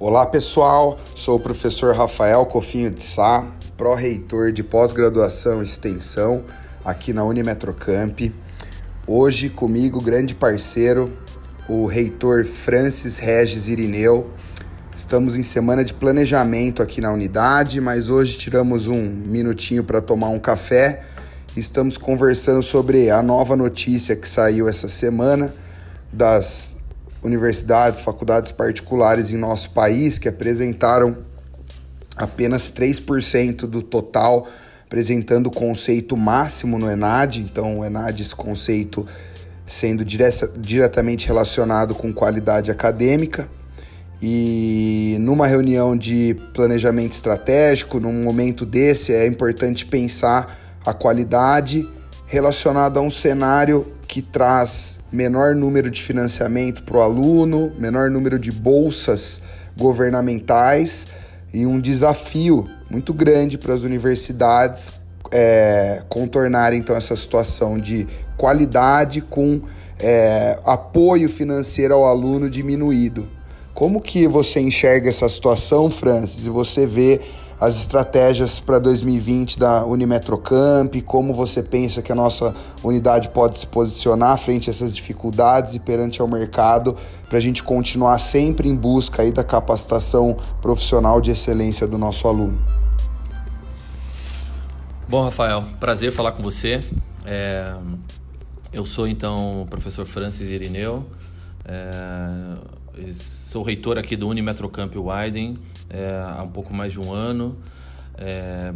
Olá pessoal, sou o professor Rafael Cofinho de Sá, pró-reitor de pós-graduação e extensão aqui na Unimetrocamp. Hoje comigo, grande parceiro, o reitor Francis Regis Irineu. Estamos em semana de planejamento aqui na unidade, mas hoje tiramos um minutinho para tomar um café. Estamos conversando sobre a nova notícia que saiu essa semana das universidades, faculdades particulares em nosso país que apresentaram apenas 3% do total, apresentando o conceito máximo no ENAD. Então, o ENAD, esse conceito sendo diretamente relacionado com qualidade acadêmica. E numa reunião de planejamento estratégico, num momento desse, é importante pensar a qualidade relacionada a um cenário que traz menor número de financiamento para o aluno, menor número de bolsas governamentais e um desafio muito grande para as universidades é, contornarem então essa situação de qualidade com é, apoio financeiro ao aluno diminuído. Como que você enxerga essa situação, Francis? E você vê as estratégias para 2020 da Unimetrocamp, como você pensa que a nossa unidade pode se posicionar frente a essas dificuldades e perante ao mercado para a gente continuar sempre em busca aí da capacitação profissional de excelência do nosso aluno. Bom, Rafael, prazer falar com você. É, eu sou então o professor Francis Irineu, é, sou reitor aqui do Unimetrocamp Widen é, há um pouco mais de um ano. É,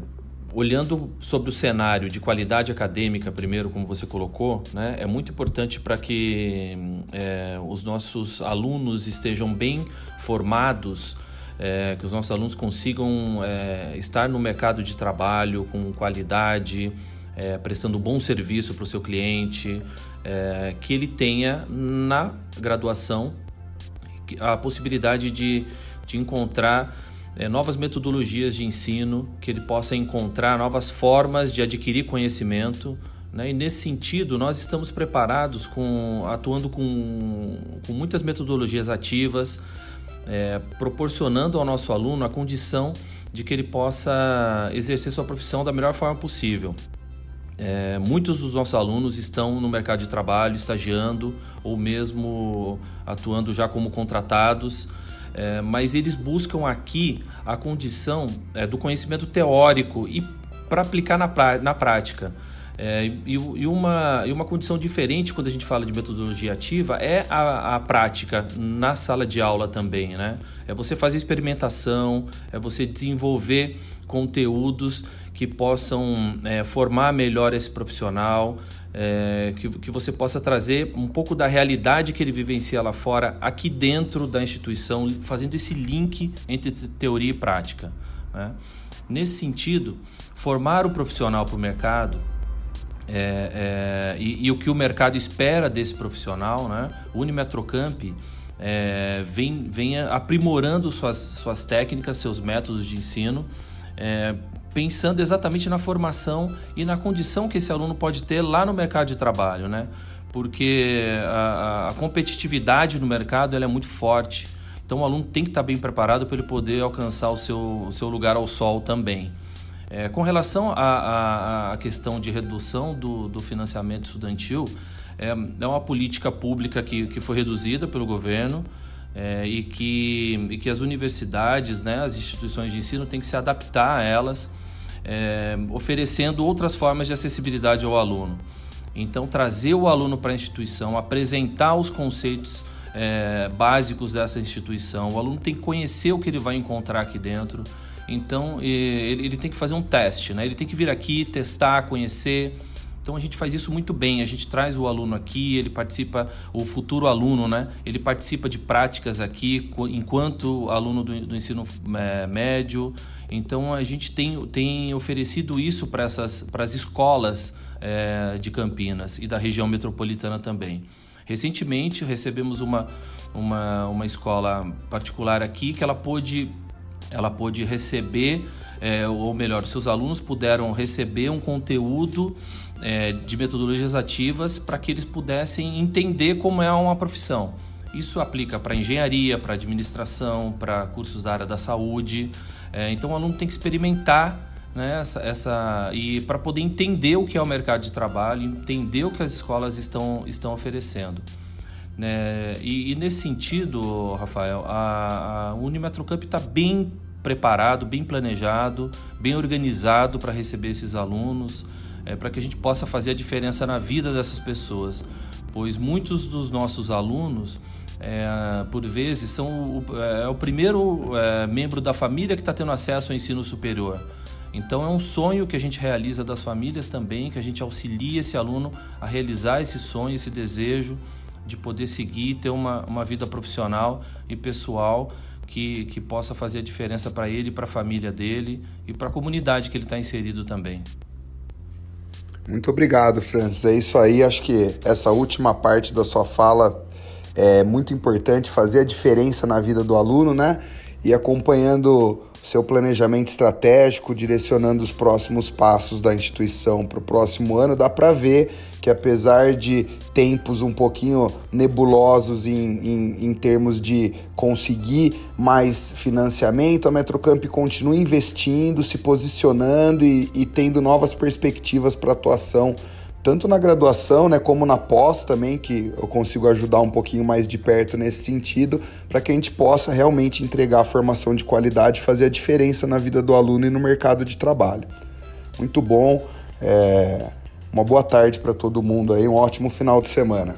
olhando sobre o cenário de qualidade acadêmica, primeiro, como você colocou, né, é muito importante para que é, os nossos alunos estejam bem formados, é, que os nossos alunos consigam é, estar no mercado de trabalho com qualidade, é, prestando bom serviço para o seu cliente, é, que ele tenha na graduação a possibilidade de de encontrar é, novas metodologias de ensino, que ele possa encontrar novas formas de adquirir conhecimento. Né? E nesse sentido, nós estamos preparados, com, atuando com, com muitas metodologias ativas, é, proporcionando ao nosso aluno a condição de que ele possa exercer sua profissão da melhor forma possível. É, muitos dos nossos alunos estão no mercado de trabalho, estagiando ou mesmo atuando já como contratados é, mas eles buscam aqui a condição é, do conhecimento teórico e para aplicar na, na prática. É, e, e, uma, e uma condição diferente quando a gente fala de metodologia ativa é a, a prática na sala de aula também, né? É você fazer experimentação, é você desenvolver conteúdos que possam é, formar melhor esse profissional, é, que, que você possa trazer um pouco da realidade que ele vivencia lá fora, aqui dentro da instituição, fazendo esse link entre teoria e prática. Né? Nesse sentido, formar o profissional para o mercado é, é, e, e, o que o mercado espera desse profissional, né? o Unimetrocamp é, vem, vem aprimorando suas, suas técnicas, seus métodos de ensino, é, pensando exatamente na formação e na condição que esse aluno pode ter lá no mercado de trabalho, né? Porque a, a competitividade no mercado é muito forte. Então o aluno tem que estar bem preparado para ele poder alcançar o seu, o seu lugar ao sol também. É, com relação à questão de redução do, do financiamento estudantil, é, é, uma política pública que, que foi reduzida pelo governo é, e, que, e que as universidades, né, as instituições de ensino têm que se adaptar a elas é, oferecendo outras formas de acessibilidade ao aluno. Então, trazer o aluno para a instituição, apresentar os conceitos é, básicos dessa instituição. O aluno tem que conhecer o que ele vai encontrar aqui dentro. Então, ele, ele tem que fazer um teste, né? ele tem que vir aqui, testar, conhecer. Então a gente faz isso muito bem, a gente traz o aluno aqui, ele participa, o futuro aluno, né? Ele participa de práticas aqui enquanto aluno do, do ensino é, médio. Então a gente tem, tem oferecido isso para essas para as escolas é, de Campinas e da região metropolitana também. Recentemente recebemos uma, uma, uma escola particular aqui que ela pôde ela pôde receber, é, ou melhor, seus alunos puderam receber um conteúdo é, de metodologias ativas para que eles pudessem entender como é uma profissão. Isso aplica para engenharia, para administração, para cursos da área da saúde. É, então o aluno tem que experimentar né, essa, essa e para poder entender o que é o mercado de trabalho, entender o que as escolas estão, estão oferecendo. Né? E, e nesse sentido, Rafael, a, a Unimetrocamp está bem preparado, bem planejado, bem organizado para receber esses alunos, é, para que a gente possa fazer a diferença na vida dessas pessoas, pois muitos dos nossos alunos é, por vezes são o, é, o primeiro membro da família que está tendo acesso ao ensino superior. Então é um sonho que a gente realiza das famílias também, que a gente auxilia esse aluno a realizar esse sonho, esse desejo de poder seguir, ter uma, uma vida profissional e pessoal que, que possa fazer a diferença para ele, para a família dele e para a comunidade que ele está inserido também. Muito obrigado, Francis. É isso aí. Acho que essa última parte da sua fala é muito importante, fazer a diferença na vida do aluno, né? E acompanhando seu planejamento estratégico, direcionando os próximos passos da instituição para o próximo ano, dá para ver que apesar de tempos um pouquinho nebulosos em, em, em, termos de conseguir mais financiamento, a Metrocamp continua investindo, se posicionando e, e tendo novas perspectivas para atuação tanto na graduação, né, como na pós também, que eu consigo ajudar um pouquinho mais de perto nesse sentido, para que a gente possa realmente entregar a formação de qualidade e fazer a diferença na vida do aluno e no mercado de trabalho. Muito bom, é... uma boa tarde para todo mundo aí, um ótimo final de semana.